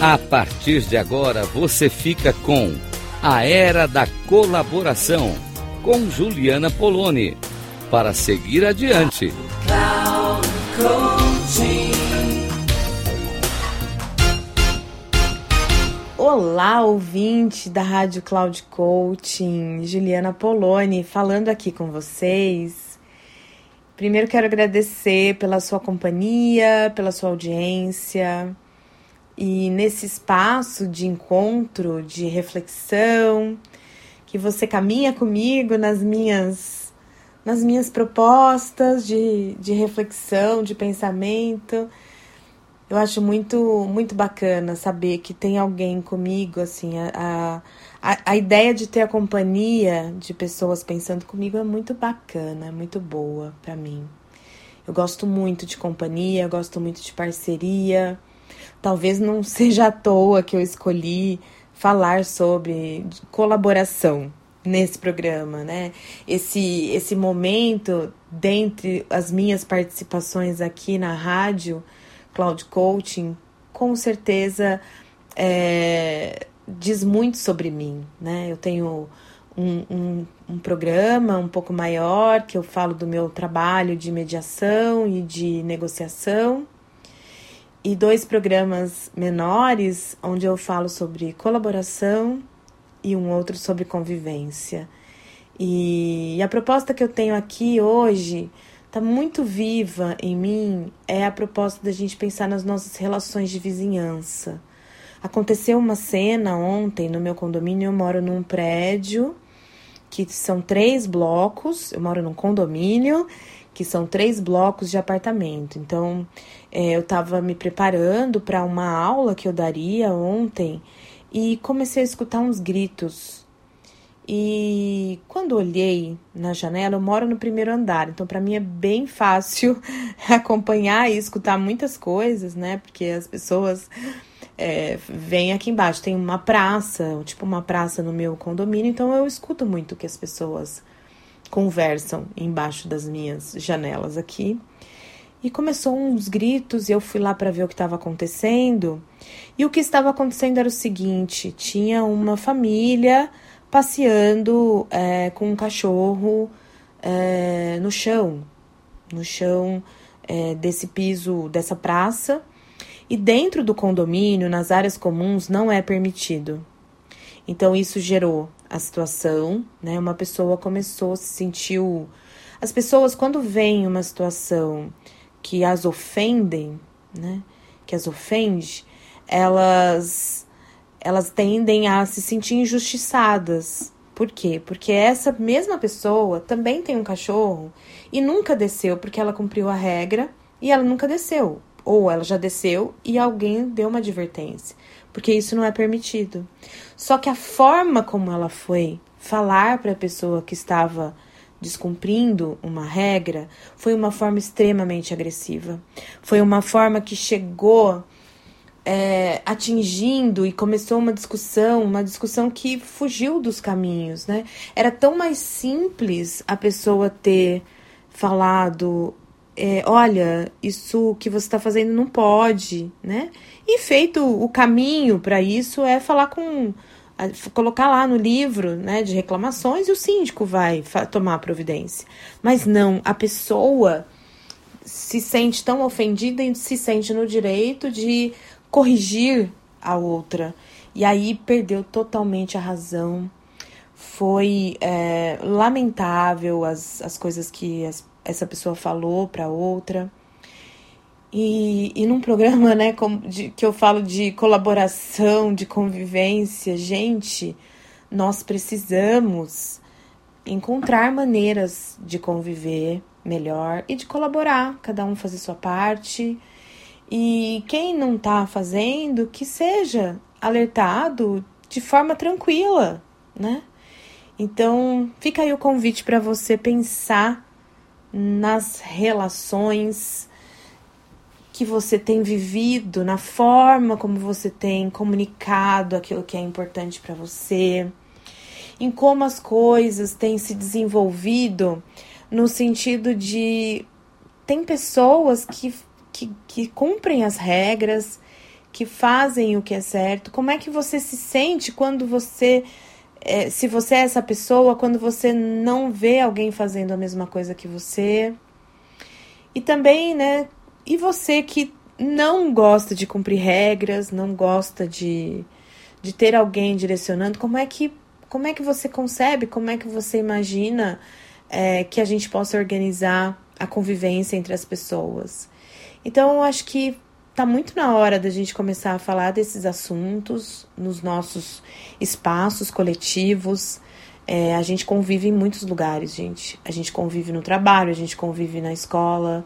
A partir de agora você fica com A Era da Colaboração com Juliana Poloni para seguir adiante. Olá, ouvinte da Rádio Cloud Coaching, Juliana Poloni falando aqui com vocês. Primeiro quero agradecer pela sua companhia, pela sua audiência e nesse espaço de encontro, de reflexão, que você caminha comigo nas minhas nas minhas propostas de, de reflexão, de pensamento. Eu acho muito muito bacana saber que tem alguém comigo, assim, a, a, a ideia de ter a companhia de pessoas pensando comigo é muito bacana, é muito boa para mim. Eu gosto muito de companhia, eu gosto muito de parceria. Talvez não seja à toa que eu escolhi falar sobre colaboração, nesse programa, né? Esse, esse momento, dentre as minhas participações aqui na rádio, Cloud Coaching, com certeza é, diz muito sobre mim, né? Eu tenho um, um, um programa um pouco maior que eu falo do meu trabalho de mediação e de negociação e dois programas menores onde eu falo sobre colaboração e um outro sobre convivência. E a proposta que eu tenho aqui hoje está muito viva em mim é a proposta da gente pensar nas nossas relações de vizinhança. Aconteceu uma cena ontem no meu condomínio, eu moro num prédio que são três blocos, eu moro num condomínio que são três blocos de apartamento. Então, é, eu estava me preparando para uma aula que eu daria ontem e comecei a escutar uns gritos. E quando olhei na janela, eu moro no primeiro andar, então para mim é bem fácil acompanhar e escutar muitas coisas, né? Porque as pessoas é, vêm aqui embaixo. Tem uma praça, tipo uma praça no meu condomínio, então eu escuto muito o que as pessoas conversam embaixo das minhas janelas aqui. E começou uns gritos e eu fui lá para ver o que estava acontecendo. E o que estava acontecendo era o seguinte: tinha uma família passeando é, com um cachorro é, no chão, no chão é, desse piso, dessa praça. E dentro do condomínio, nas áreas comuns, não é permitido. Então isso gerou a situação, né? Uma pessoa começou, se sentiu. As pessoas, quando veem uma situação que as ofendem, né? Que as ofende, elas elas tendem a se sentir injustiçadas. Por quê? Porque essa mesma pessoa também tem um cachorro e nunca desceu porque ela cumpriu a regra e ela nunca desceu. Ou ela já desceu e alguém deu uma advertência, porque isso não é permitido. Só que a forma como ela foi falar para a pessoa que estava descumprindo uma regra foi uma forma extremamente agressiva. Foi uma forma que chegou é, atingindo e começou uma discussão, uma discussão que fugiu dos caminhos, né? Era tão mais simples a pessoa ter falado, é, olha, isso que você está fazendo não pode, né? E feito o caminho para isso é falar com colocar lá no livro né, de reclamações e o síndico vai tomar providência. Mas não, a pessoa se sente tão ofendida e se sente no direito de corrigir a outra. E aí perdeu totalmente a razão. Foi é, lamentável as, as coisas que as, essa pessoa falou para outra. E, e num programa né, de, que eu falo de colaboração, de convivência, gente, nós precisamos encontrar maneiras de conviver melhor e de colaborar, cada um fazer sua parte e quem não está fazendo, que seja alertado de forma tranquila, né? Então, fica aí o convite para você pensar nas relações que você tem vivido, na forma como você tem comunicado aquilo que é importante para você, em como as coisas têm se desenvolvido no sentido de tem pessoas que que, que cumprem as regras, que fazem o que é certo? Como é que você se sente quando você é, se você é essa pessoa, quando você não vê alguém fazendo a mesma coisa que você? E também, né? E você que não gosta de cumprir regras, não gosta de, de ter alguém direcionando, como é que como é que você concebe, como é que você imagina é, que a gente possa organizar a convivência entre as pessoas? Então, eu acho que tá muito na hora da gente começar a falar desses assuntos nos nossos espaços coletivos. É, a gente convive em muitos lugares, gente. A gente convive no trabalho, a gente convive na escola,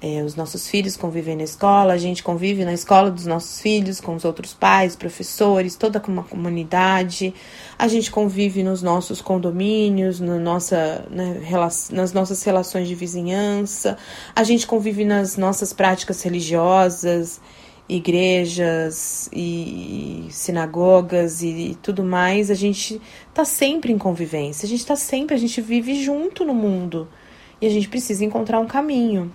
é, os nossos filhos convivem na escola, a gente convive na escola dos nossos filhos, com os outros pais, professores, toda uma comunidade. A gente convive nos nossos condomínios, no nossa, né, nas nossas relações de vizinhança. A gente convive nas nossas práticas religiosas, igrejas e sinagogas e tudo mais. A gente está sempre em convivência, a gente está sempre, a gente vive junto no mundo. E a gente precisa encontrar um caminho.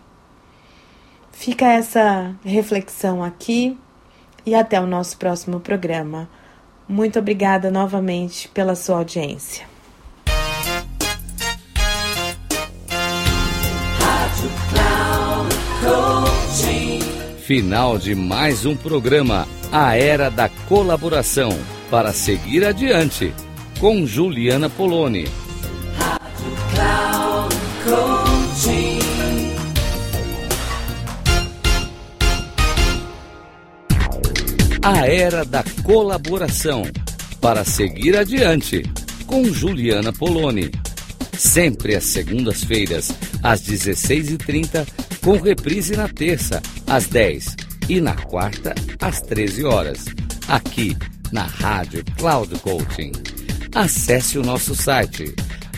Fica essa reflexão aqui e até o nosso próximo programa. Muito obrigada novamente pela sua audiência. Final de mais um programa A Era da Colaboração para seguir adiante com Juliana Poloni. A Era da Colaboração para seguir adiante com Juliana Poloni. Sempre às segundas-feiras, às 16h30, com reprise na terça, às 10 e na quarta, às 13 horas, aqui na Rádio Cloud Coaching. Acesse o nosso site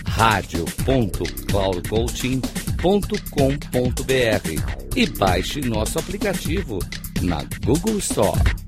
radio.cloudcoaching.com.br e baixe nosso aplicativo na Google Store.